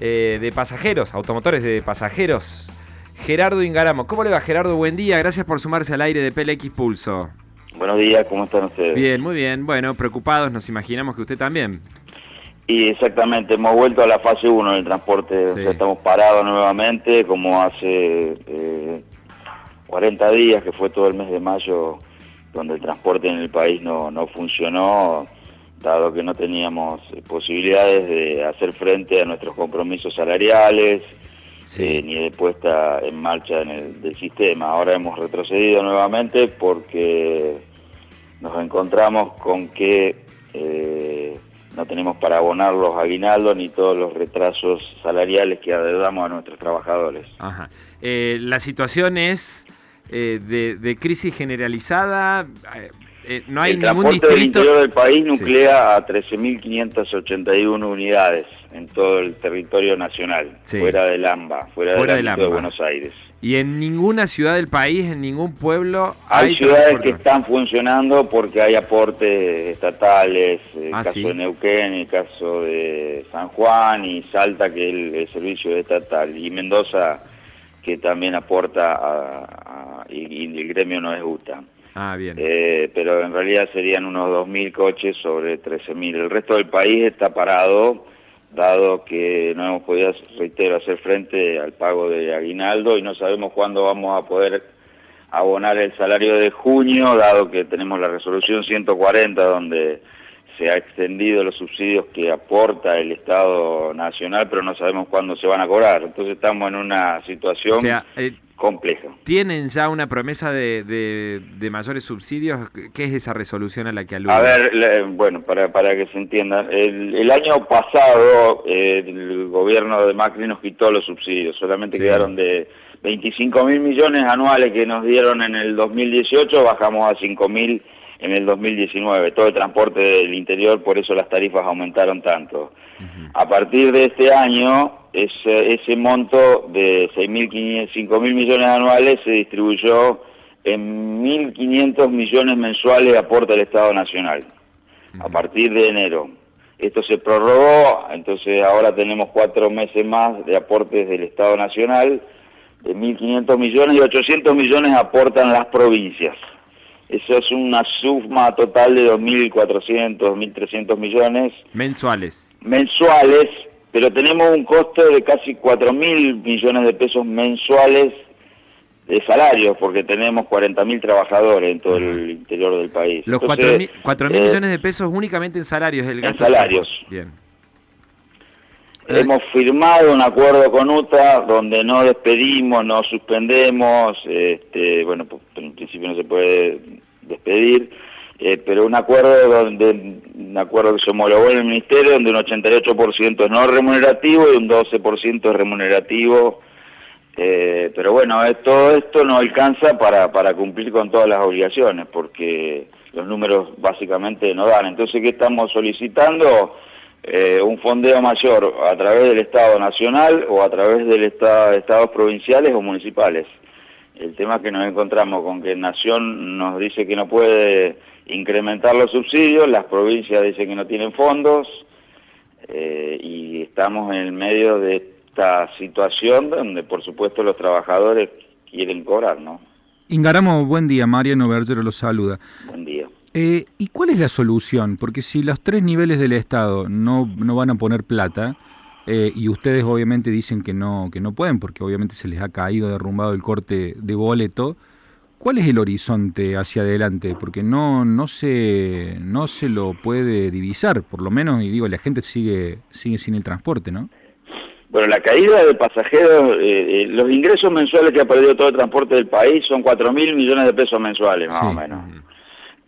eh, de pasajeros, automotores de pasajeros. Gerardo Ingaramo. ¿Cómo le va, Gerardo? Buen día. Gracias por sumarse al aire de PLX Pulso. Buenos días, ¿cómo están ustedes? Bien, muy bien. Bueno, preocupados, nos imaginamos que usted también. Y exactamente, hemos vuelto a la fase 1 del transporte. estamos parados nuevamente, como hace 40 eh, días, que fue todo el mes de mayo, donde el transporte en el país no, no funcionó dado que no teníamos posibilidades de hacer frente a nuestros compromisos salariales, eh, ni de puesta en marcha en el, del sistema. Ahora hemos retrocedido nuevamente porque nos encontramos con que eh, no tenemos para abonar los aguinaldos ni todos los retrasos salariales que adeudamos a nuestros trabajadores. Ajá. Eh, la situación es de, de, crisis generalizada. Eh, no hay el ningún distrito... del interior del país nuclea a 13.581 unidades en todo el territorio nacional, fuera del AMBA, fuera, del de, de Buenos Aires. Y en ninguna ciudad del país, en ningún pueblo... Hay, ciudades que están funcionando porque hay aportes estatales, el ah, caso de Neuquén, el caso de San Juan y Salta, que es el, servicio estatal, y Mendoza, que también aporta y, y el gremio no es UTA. Ah, bien. Eh, pero en realidad serían unos 2.000 coches sobre 13.000. El resto del país está parado, dado que no hemos podido, reitero, hacer frente al pago de aguinaldo y no sabemos cuándo vamos a poder abonar el salario de junio, dado que tenemos la resolución 140 donde se ha extendido los subsidios que aporta el Estado Nacional, pero no sabemos cuándo se van a cobrar. Entonces estamos en una situación eh, compleja. ¿Tienen ya una promesa de, de, mayores subsidios? ¿Qué es esa resolución a la que alude? A ver, bueno, para, para que se entienda, el, año pasado el gobierno de Macri nos quitó los subsidios, solamente quedaron de 25 mil millones anuales que nos dieron en el 2018, bajamos a 5 mil en el 2019, todo el transporte del interior, por eso las tarifas aumentaron tanto. A partir de este año, ese, ese monto de 5 mil millones anuales se distribuyó en 1.500 millones mensuales de aporte al Estado Nacional, a partir de enero. Esto se prorrogó, entonces ahora tenemos cuatro meses más de aportes del Estado Nacional, de 1.500 millones y 800 millones aportan las provincias. Eso es una suma total de 2.400, 2.300 millones. Mensuales. Mensuales, pero tenemos un costo de casi 4.000 millones de pesos mensuales de salarios, porque tenemos 40.000 trabajadores en todo el interior del país. Los 4.000 eh, millones de pesos únicamente en salarios, el gasto. En salarios. Bien. Hemos firmado un acuerdo con UTA donde no despedimos, no suspendemos, este, bueno, pues, en principio no se puede despedir, eh, pero un acuerdo donde un acuerdo que se homologó en el ministerio donde un 88% es no remunerativo y un 12% es remunerativo. Eh, pero bueno, eh, todo esto no alcanza para, para cumplir con todas las obligaciones porque los números básicamente no dan. Entonces, ¿qué estamos solicitando? Eh, un fondeo mayor a través del Estado Nacional o a través del estado, de estados provinciales o municipales. El tema es que nos encontramos con que Nación nos dice que no puede incrementar los subsidios, las provincias dicen que no tienen fondos eh, y estamos en el medio de esta situación donde por supuesto los trabajadores quieren cobrar, ¿no? Ingaramo, buen día, Mariano Bergero lo saluda. Buen día. Eh, ¿Y cuál es la solución? Porque si los tres niveles del Estado no, no van a poner plata, eh, y ustedes obviamente dicen que no, que no pueden, porque obviamente se les ha caído, derrumbado el corte de boleto, ¿cuál es el horizonte hacia adelante? Porque no, no, se, no se lo puede divisar, por lo menos, y digo, la gente sigue, sigue sin el transporte, ¿no? Bueno, la caída de pasajeros, eh, los ingresos mensuales que ha perdido todo el transporte del país son 4 mil millones de pesos mensuales, más o menos.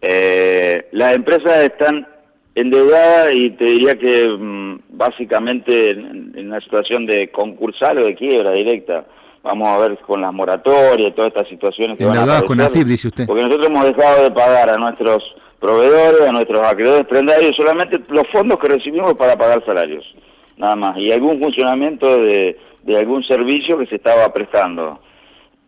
Eh, las empresas están endeudadas y te diría que mm, básicamente en, una situación de concursal o de quiebra directa. Vamos a ver con las moratorias y todas estas situaciones que van a con AFIP, dice usted. Porque nosotros hemos dejado de pagar a nuestros proveedores, a nuestros acreedores prendarios, solamente los fondos que recibimos para pagar salarios, nada más. Y algún funcionamiento de, de algún servicio que se estaba prestando.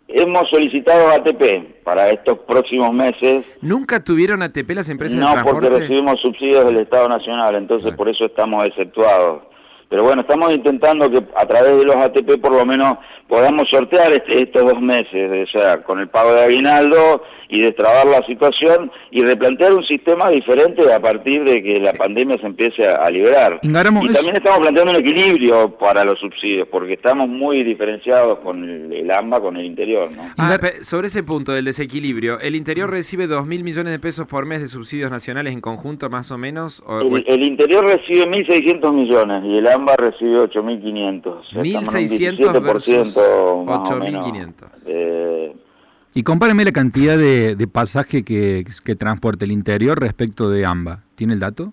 Hemos solicitado ATP para estos próximos meses. ¿Nunca tuvieron ATP las empresas no, de transporte? No, porque recibimos subsidios del Estado Nacional, entonces por eso estamos exceptuados. Pero bueno, estamos intentando que a través de los ATP por lo menos podamos sortear este, estos dos meses, o sea, con el pago de aguinaldo y destrabar la situación y replantear un sistema diferente a partir de que la pandemia se empiece a, liberar. y también estamos planteando un equilibrio para los subsidios, porque estamos muy diferenciados con el, AMBA, con el interior. ¿no? Ah, sobre ese punto del desequilibrio, ¿el interior recibe 2 mil millones de pesos por mes de subsidios nacionales en conjunto más o menos? el, interior recibe 1.600 millones y el AMBA recibe 8.500. 1.600 versus 8.500. Y compáreme la cantidad de, de pasaje que, que transporta el interior respecto de AMBA. ¿Tiene el dato?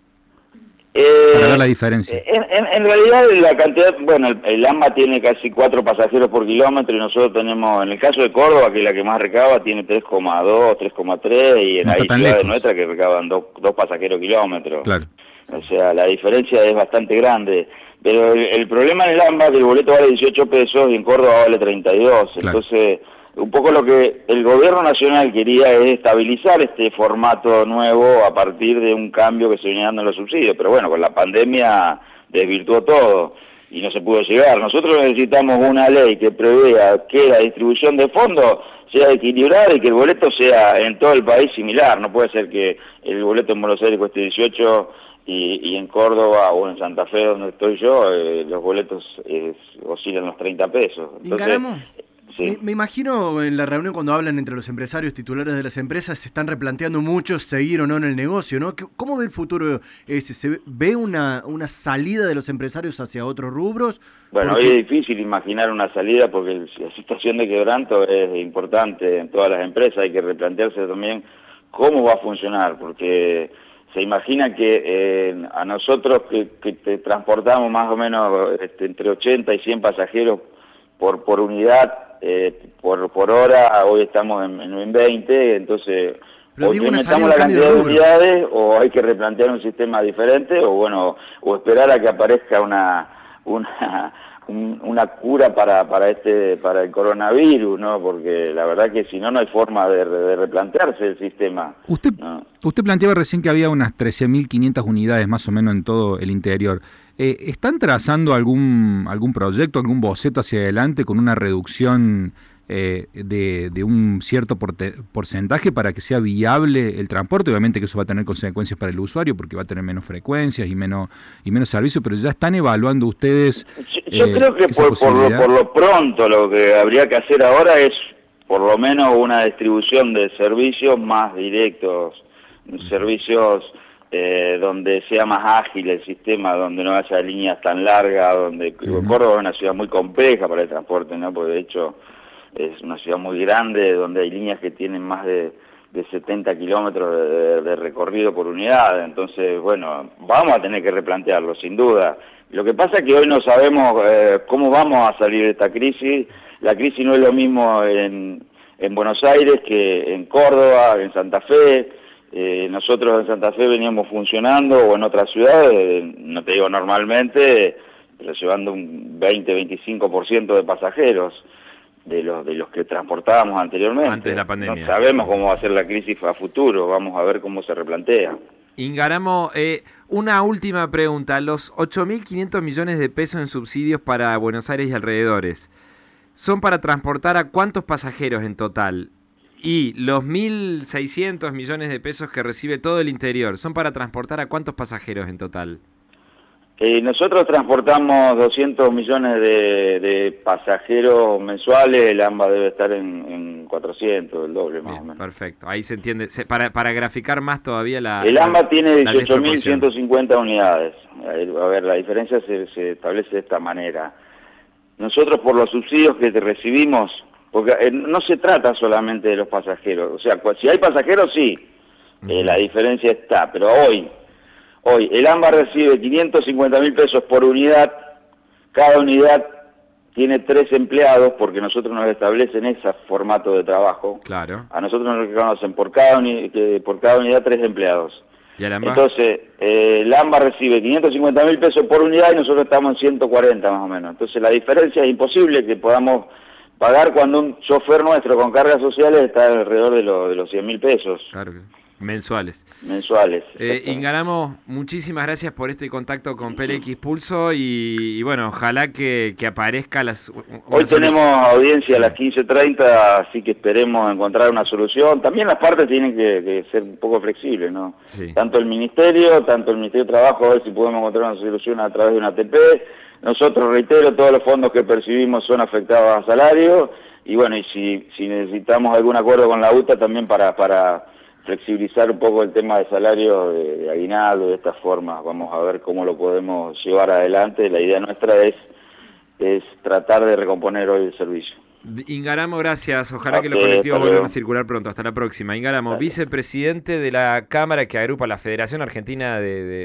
Eh, Para ver la diferencia. En, realidad la cantidad, bueno, el, AMBA tiene casi cuatro pasajeros por kilómetro y nosotros tenemos, en el caso de Córdoba, que es la que más recaba, tiene 3,2, 3,3 y en la ciudad de nuestra que recaban dos, dos pasajeros kilómetros. Claro. O sea, la diferencia es bastante grande. Pero el, problema en el AMBA es que el boleto vale 18 pesos y en Córdoba vale 32. Entonces un poco lo que el gobierno nacional quería es estabilizar este formato nuevo a partir de un cambio que se venía dando en los subsidios, pero bueno, con la pandemia desvirtuó todo y no se pudo llegar. Nosotros necesitamos una ley que prevea que la distribución de fondos sea equilibrada y que el boleto sea en todo el país similar. No puede ser que el boleto en Buenos Aires cueste 18 y, en Córdoba o en Santa Fe, donde estoy yo, eh, los boletos eh, oscilan los 30 pesos. Entonces, me, imagino en la reunión cuando hablan entre los empresarios titulares de las empresas, se están replanteando mucho seguir o no en el negocio, ¿no? ¿Cómo ve el futuro ese? ¿Se ve una, una salida de los empresarios hacia otros rubros? Bueno, hoy es difícil imaginar una salida porque la situación de quebranto es importante en todas las empresas, hay que replantearse también cómo va a funcionar, porque se imagina que eh, a nosotros que, transportamos más o menos este, entre 80 y 100 pasajeros por, por unidad, eh, por, por hora, hoy estamos en, en 20, entonces o incrementamos la cantidad de unidades o hay que replantear un sistema diferente o bueno, o esperar a que aparezca una una, una cura para, para este para el coronavirus, ¿no? Porque la verdad que si no no hay forma de, replantearse el sistema. Usted usted planteaba recién que había unas 13.500 unidades más o menos en todo el interior. Eh, ¿Están trazando algún, algún proyecto, algún boceto hacia adelante con una reducción eh, de, un cierto porcentaje para que sea viable el transporte? Obviamente que eso va a tener consecuencias para el usuario porque va a tener menos frecuencias y menos, y menos servicio, pero ya están evaluando ustedes. Yo, eh, creo que por, por, lo, por lo pronto lo que habría que hacer ahora es por lo menos una distribución de servicios más directos, servicios eh, donde sea más ágil el sistema, donde no haya líneas tan largas, donde Córdoba es una ciudad muy compleja para el transporte, ¿no? Porque de hecho es una ciudad muy grande, donde hay líneas que tienen más de, de 70 kilómetros de, recorrido por unidad, entonces, bueno, vamos a tener que replantearlo, sin duda. Lo que pasa es que hoy no sabemos eh, cómo vamos a salir de esta crisis, la crisis no es lo mismo en, en Buenos Aires que en Córdoba, en Santa Fe, eh, nosotros en Santa Fe veníamos funcionando, o en otras ciudades, no te digo normalmente, pero llevando un 20-25% de pasajeros de los de los que transportábamos anteriormente. Antes de la pandemia. No sabemos cómo va a ser la crisis a futuro, vamos a ver cómo se replantea. Ingaramo, eh, una última pregunta. Los 8.500 millones de pesos en subsidios para Buenos Aires y alrededores, ¿son para transportar a cuántos pasajeros en total? Y los 1.600 millones de pesos que recibe todo el interior, ¿son para transportar a cuántos pasajeros en total? Eh, nosotros transportamos 200 millones de, pasajeros mensuales, el AMBA debe estar en, 400, el doble más o menos. Perfecto, ahí se entiende. para, para graficar más todavía la... El AMBA tiene 18.150 unidades. A ver, la diferencia se, se establece de esta manera. Nosotros por los subsidios que recibimos porque eh, no se trata solamente de los pasajeros, o sea, si hay pasajeros sí, eh, la diferencia está, pero hoy, hoy el AMBA recibe 550 mil pesos por unidad, cada unidad tiene tres empleados porque nosotros nos establecen ese formato de trabajo. Claro. A nosotros nos reconocen por cada, por cada unidad tres empleados. ¿Y el AMBA? Entonces, eh, el AMBA recibe 550 mil pesos por unidad y nosotros estamos en 140 más o menos. Entonces la diferencia es imposible que podamos pagar cuando un chofer nuestro con cargas sociales está alrededor de, de los 100 mil pesos. Claro. Mensuales. Mensuales. Eh, Ingaramo, muchísimas gracias por este contacto con PLX Pulso y, bueno, ojalá que, aparezca las... Hoy tenemos audiencia a las 15.30, así que esperemos encontrar una solución. También las partes tienen que, ser un poco flexibles, ¿no? Tanto el Ministerio, tanto el Ministerio de Trabajo, a ver si podemos encontrar una solución a través de una ATP. Nosotros, reitero, todos los fondos que percibimos son afectados a salario y bueno, y si, si necesitamos algún acuerdo con la UTA también para... para flexibilizar un poco el tema de salario de, aguinaldo de esta forma. Vamos a ver cómo lo podemos llevar adelante. La idea nuestra es, es tratar de recomponer hoy el servicio. Ingaramo, gracias. Ojalá que los colectivos vuelvan a circular pronto. Hasta la próxima. Ingaramo, vicepresidente de la Cámara que agrupa la Federación Argentina de